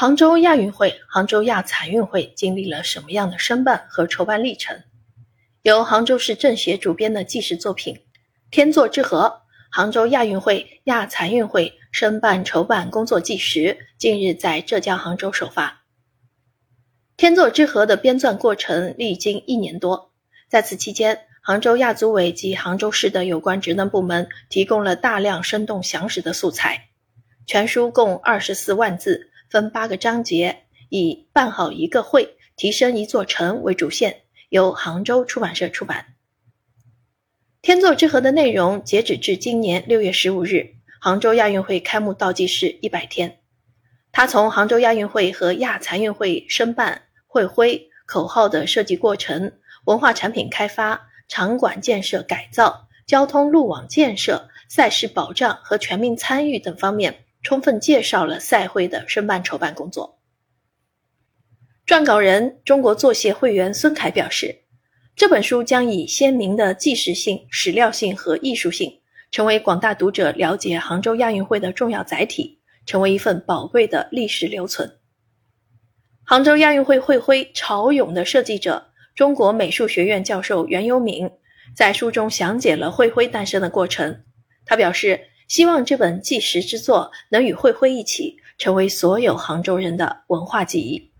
杭州亚运会、杭州亚残运会经历了什么样的申办和筹办历程？由杭州市政协主编的纪实作品《天作之合：杭州亚运会、亚残运会申办筹办工作纪实》近日在浙江杭州首发。《天作之合》的编纂过程历经一年多，在此期间，杭州亚组委及杭州市的有关职能部门提供了大量生动详实的素材。全书共二十四万字。分八个章节，以“办好一个会，提升一座城”为主线，由杭州出版社出版。天作之合的内容截止至今年六月十五日，杭州亚运会开幕倒计时一百天。他从杭州亚运会和亚残运会申办、会徽、口号的设计过程、文化产品开发、场馆建设改造、交通路网建设、赛事保障和全民参与等方面。充分介绍了赛会的申办筹办工作。撰稿人中国作协会员孙凯表示，这本书将以鲜明的纪实性、史料性和艺术性，成为广大读者了解杭州亚运会的重要载体，成为一份宝贵的历史留存。杭州亚运会会徽“潮涌”的设计者、中国美术学院教授袁优敏在书中详解了会徽诞生的过程。他表示。希望这本纪实之作能与慧慧一起，成为所有杭州人的文化记忆。